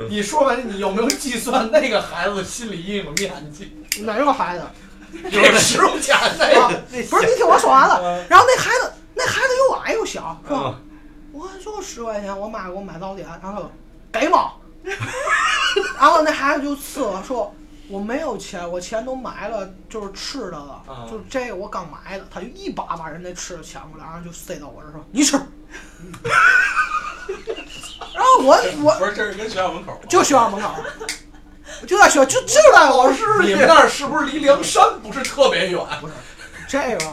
你说完，你有没有计算那个孩子心理阴影面积？哪个孩子？这十块钱啊的，不是你听我说完了。然后那孩子，那孩子又矮又小，是吧？我就十块钱，我妈给我买早点，然后给吗？然后那孩子就呲我说我没有钱，我钱都买了，就是吃的了，啊就这个我刚买的。他就一把把人家吃的抢过来，然后就塞到我这儿说你吃。然后我我不是，这是跟学校门口吗？就学校门口，就在学校就就在我是你们那儿是不是离梁山不是特别远？这个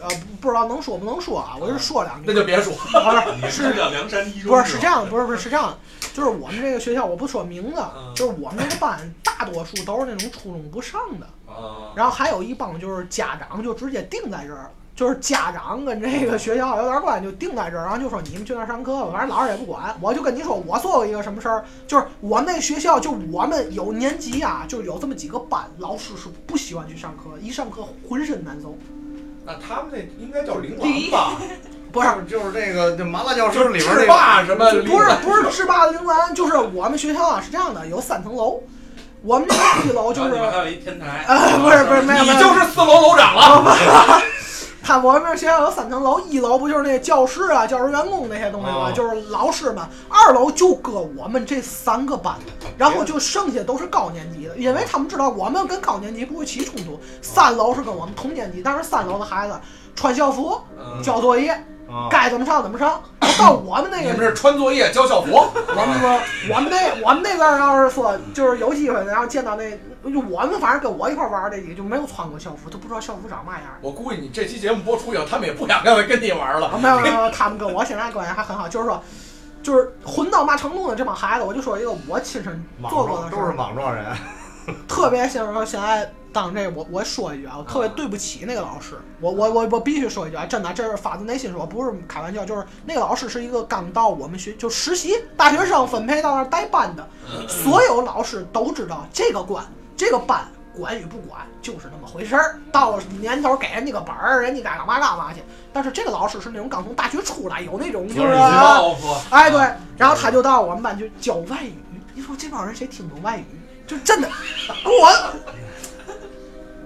呃不知道能说不能说啊，我就说两句。那就别说。不是是叫梁山一中不是是这样，不是不是是这样，就是我们这个学校我不说名字嗯，就是我们这个班大多数都是那种初中不上的，啊，然后还有一帮就是家长就直接定在这儿。就是家长跟这个学校有点关系，就定在这儿，然后就说你们去那儿上课吧，反正老师也不管。我就跟你说，我做过一个什么事儿，就是我们那学校，就我们有年级啊，就有这么几个班，老师是不喜欢去上课，一上课浑身难受。那他们那应该叫铃兰吧？不是，就是这个这麻辣教师里边那个霸什么？不是不是制霸的铃兰，就是我们学校啊是这样的，有三层楼，我们那一楼就是还有一天台。啊 不是不是没有你没有，就是四楼楼长了。他我们学校有三层楼，一楼不就是那教室啊、教师员工那些东西吗？哦就是老师们。二楼就搁我们这三个班，然后就剩下都是高年级的，因为他们知道我们跟高年级不会起冲突。三楼是跟我们同年级，但是三楼的孩子穿校服、嗯，交作业，啊，该怎么上怎么上。到我们那个你们是穿作业交校服，我们说，我们那我们那边儿要是说就是有机会，然后见到那，就我们反正跟我一块儿玩儿的也就没有穿过校服，都不知道校服长嘛样儿。我估计你这期节目播出以后，他们也不想跟跟你玩了。啊，没有没有，他们跟我现在关系还很好，就是说，就是混到嘛程度呢？这帮孩子，我就说一个我亲身做过的事撞都是，莽撞人，特别想说现在当这我我说一句啊，我特别对不起那个老师，我我我我必须说一句啊，真的，这是发自内心说，不是开玩笑，就是那个老师是一个刚到我们学就实习大学生分配到那儿带班的，所有老师都知道这个关这个班。管与不管就是那么回事儿，到了年头给人家个本儿，人家该干嘛干嘛去。但是这个老师是那种刚从大学出来，有那种就是。哎，对，然后他就到我们班去教外语。你说这帮人谁听懂外语？就真的，我，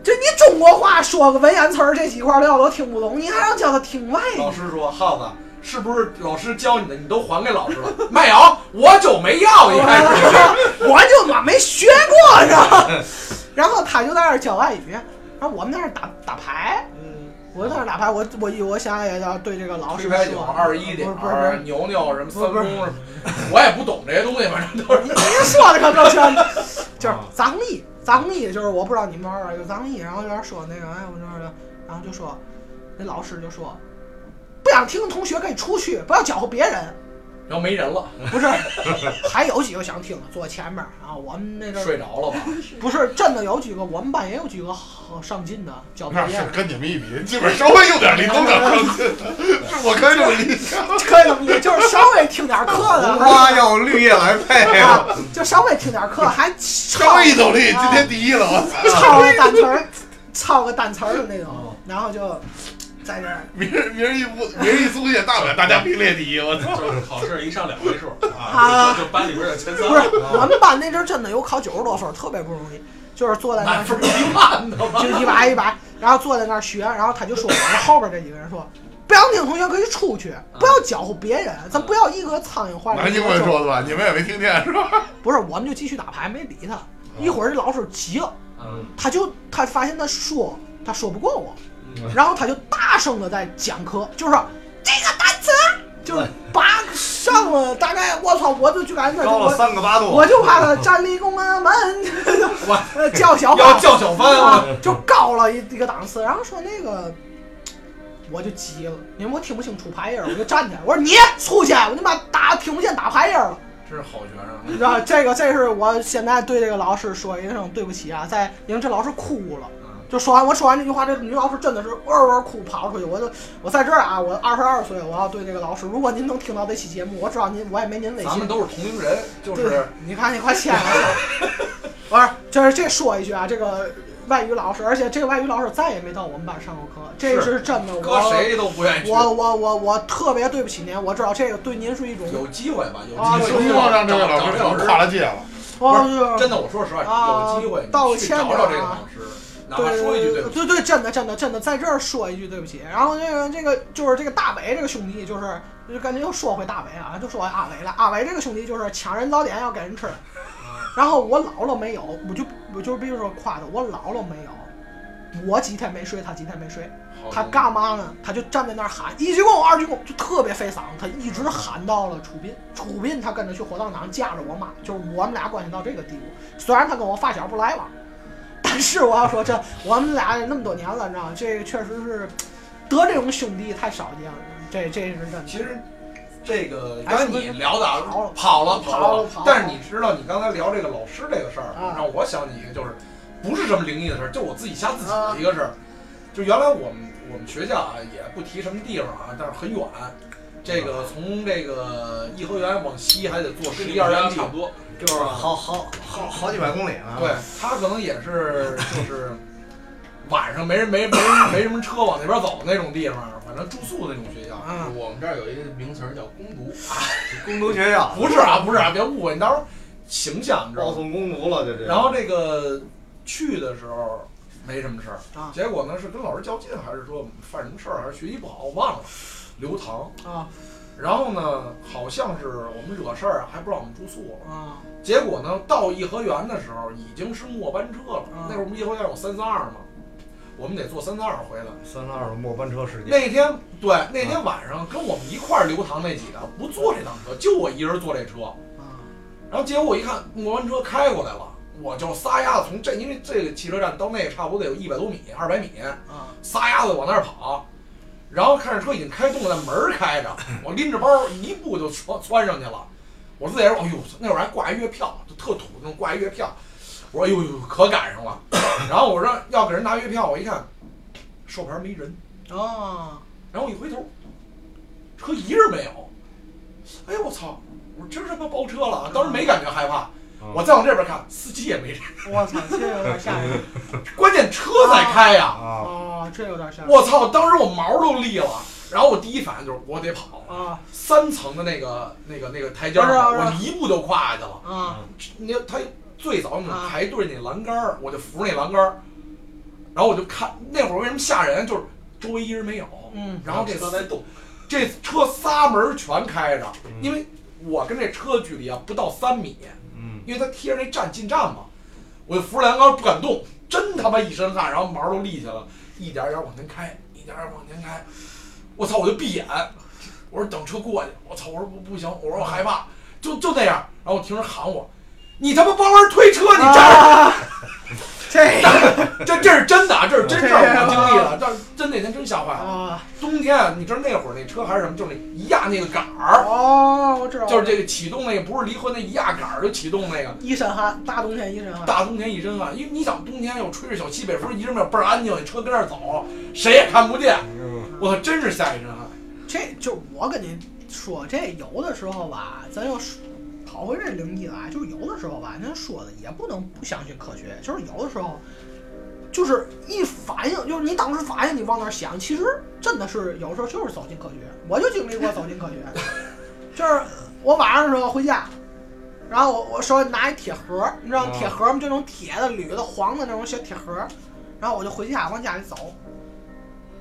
就你中国话说个文言词儿这几块料都听不懂，你还让教他听外语？老师说：“耗子，是不是老师教你的，你都还给老师了？” 没有，我就没要一开始。我就妈没学过，是吧？然后他就在那儿教外语，然后我们在那儿打打牌。嗯，我在那儿打牌，我我我想也要对这个老师说，二十一点不是牛牛什么三不是公什么，我也不懂这些东西，反正都是你你说的可够全，就是啊。藏历，藏历就是我不知道你们玩儿有藏历，然后有点说那个，哎，我这的，然后就说，那老师就说，不想听的同学可以出去，不要搅和别人。然后没人了，不是，还有几个想听的坐前面儿啊，我们那阵儿睡着了吧？不是真的有几个，我们班也有几个好上进的交作那是业，跟你们一比，基本稍微有点灵动点上进，是我可以这么理解。可以这么理解，就是稍微听点儿课的，红花要绿叶来配啊啊！，就稍微听点课，还稍微一走力，今天第一了，我操！抄个单词儿，抄个单词儿的那种，然后就在这儿。明儿明儿一不明儿一苏写大不了大家并列第一，我操！就是考试一上两位数 啊啊，就班里边的前三。不是，我们班那阵儿真的有考九十多分儿，特别不容易，就是坐在那儿满分一万的？就一百一百，然后坐在那儿学，然后他就说我们后边这几个人说，不想听同学可以出去，不要搅和别人，咱不要一个苍蝇坏了南京会一个钟。说的吧？你们也没听见是吧？不是，我们就继续打牌，没理他。一会儿这老师急了，嗯他就他发现他说他说不过我，然后他就大声的在讲课，就是说这个单词就是八上了，大概我操，我就就感觉他高了我三个八度，我就怕他站立宫门门，呃叫小要叫小帆啊，就高了一一个档次。然后说那个，我就急了，因为我听不清楚牌音儿，我就站起来，我说你出去，我他妈打听不见打牌音儿了。这是好学生。你知道这个，这是我现在对这个老师说一声对不起啊，在因为这老师哭了。就说完我说完这句话，这女老师真的是嗷嗷哭跑出去。我就我在这儿啊，我二十二岁，我要对这个老师，如果您能听到这期节目，我知道您我也没您微信，咱们都是同龄人，就对是，你看你快签了。不是，这是这说一句啊，这个外语老师，而且这个外语老师再也没到我们班上过课，这是真的。我搁谁都不愿意。我我我我特别对不起您，我知道这个对您是一种，有机会吧？有啊机会。希望让这位老师可能跨了界了。哦不是真的，我说实话，啊有机会道个老师，哪怕对说一句对不起。对对，真的真的真的，在这儿说一句对不起。然后这个这个就是这个大伟这个兄弟，就是就感觉又说回大伟啊，就说回阿伟了。阿伟这个兄弟就是抢人早点要给人吃，然后我姥姥没有，我就我就比如说夸他，我姥姥没有，我几天没睡，他几天没睡。他干嘛呢？他就站在那儿喊一鞠躬、二鞠躬，就特别费嗓子，他一直喊到了出殡。出殡他跟着去火葬场架着我妈，就是我们俩关系到这个地步。虽然他跟我发小不来往，但是我要说这我们俩那么多年了，你知道吗？这个确实是得这种兄弟太少见了，这这是真的。其实这个哎刚才你聊的啊跑了跑了跑了了跑了但是你知道你刚才聊这个老师这个事儿啊，让我想起一个，就是不是什么灵异的事儿，就我自己吓自己啊的一个事儿。就原来我们我们学校啊，也不提什么地方啊，但是很远。这个从这个颐和园往西还得坐十一二站地差，不多。就是好好好好几百公里呢。对他可能也是就是晚上没人没没人没什么车往那边走那种地方，反正住宿那种学校。啊，我们这儿有一个名词儿叫攻读，攻读学校 不是啊，不是啊，别误会，你到时候形象你知道吗？报送攻读了，就这。然后这个去的时候没什么事儿啊结果呢是跟老师较劲，还是说犯什么事儿，还是学习不好，我忘了，留堂。啊然后呢，好像是我们惹事儿啊，还不让我们住宿了。啊结果呢，到颐和园的时候已经是末班车了。啊那会儿我们颐和园有三三二嘛，我们得坐三三二回来。三三二的末班车时间，那天对那天晚上跟我们一块儿留堂那几个不坐这趟车，就我一人坐这车。啊然后结果我一看末班车开过来了，我就撒丫子从这，因为这个汽车站到那个差不多得有一百多米、二百米，啊！撒丫子往那儿跑。然后看着车已经开动了，门儿开着，我拎着包一步就窜窜上去了。我自己说，哎呦，那会儿还挂一月票，就特土那种挂一月票。我说，哎呦呦，可赶上了。然后我说要给人拿月票，我一看，售牌没人。啊然后我一回头，车一人没有。哎呦我操！我说真他妈包车了，当时没感觉害怕。我再往这边看，司机也没人，我操，这有点吓人。关键车在开呀！啊，啊！这有点吓人。我操！当时我毛都立了。然后我第一反应就是我得跑，啊。三层的那个那个那个台阶儿我一步就跨下去了。啊。你他最早那排队那栏杆儿，我就扶着那栏杆儿，然后我就看那会儿为什么吓人，就是周围一人没有，嗯。然后这车在动，这车仨门儿全开着，嗯。因为我跟这车距离啊不到三米，嗯，因为他贴着那站进站嘛，我就扶着栏杆不敢动，真他妈一身汗，然后毛都立起来了，一点点往前开，一点点往前开，我操，我就闭眼，我说等车过去，我操，我说不不行，我说我害怕，就就那样，然后我听人喊我，你他妈帮人推车，你站着。啊！这 这这是真的啊，这是真事儿，我经历了，这真那天真吓坏了。啊冬天啊，你知道那会儿那车还是什么，就是那一压那个杆儿，哦，我知道，就是这个启动那个，不是离合那一压杆儿就启动那个。一身汗，大冬天一身汗。大冬天一身汗，因为你想冬天又吹着小西北风，一人没有倍儿安静，那车跟那儿走，谁也看不见。我操，真是吓一身汗。这就我跟您说，这有的时候吧，咱要是跑回这灵异来，就是有的时候吧，您说的也不能不相信科学，就是有的时候，就是一反应，就是你当时反应，你往那儿想，其实真的是有时候就是走进科学。我就经历过走进科学，就是我晚上的时候回家。然后我我手里拿一铁盒，你知道啊铁盒吗？就那种铁的、铝的、黄的那种小铁盒。然后我就回家往家里走，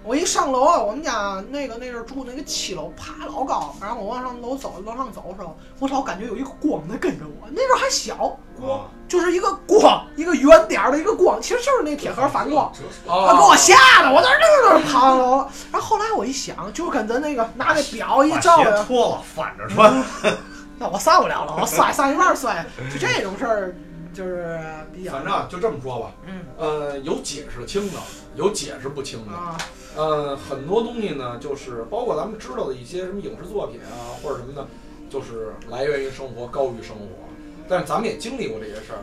我一上楼，啊我们家那个那阵儿住那个七楼，啪老高，然后我往上楼走，往上走的时候，我老感觉有一个光在跟着我。那阵儿还小，光就是一个光，一个圆点儿的一个光，其实就是那铁盒反光。哦他给我吓得，我在那儿那儿爬楼。然后后来我一想，就跟咱那个拿那表一照呀，鞋脱了反着穿，那我上不了了，我摔上一半儿摔，就这种事儿就是比较反正啊就这么说吧，嗯呃，有解释清的，有解释不清的。啊呃，很多东西呢，就是包括咱们知道的一些什么影视作品啊，或者什么的，就是来源于生活，高于生活。但是咱们也经历过这些事儿，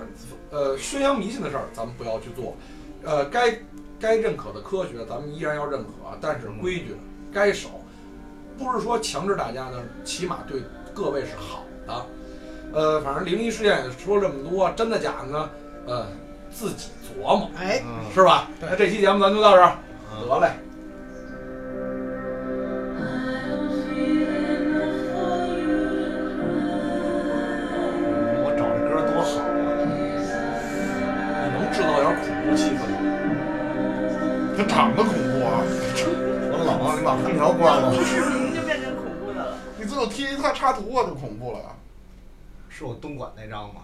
呃，宣扬迷信的事儿咱们不要去做，呃，该该认可的科学咱们依然要认可，但是规矩该守，不是说强制大家呢，起码对各位是好的。呃，反正灵异事件也说这么多，真的假的呢？呃，自己琢磨，哎，是吧？那这期节目咱就到这儿，得嘞。它长得恐怖啊！我冷啊，你把空调关了。视频就变成恐怖的了。你最后贴一它插图啊，就恐怖了。是我东莞那张吗？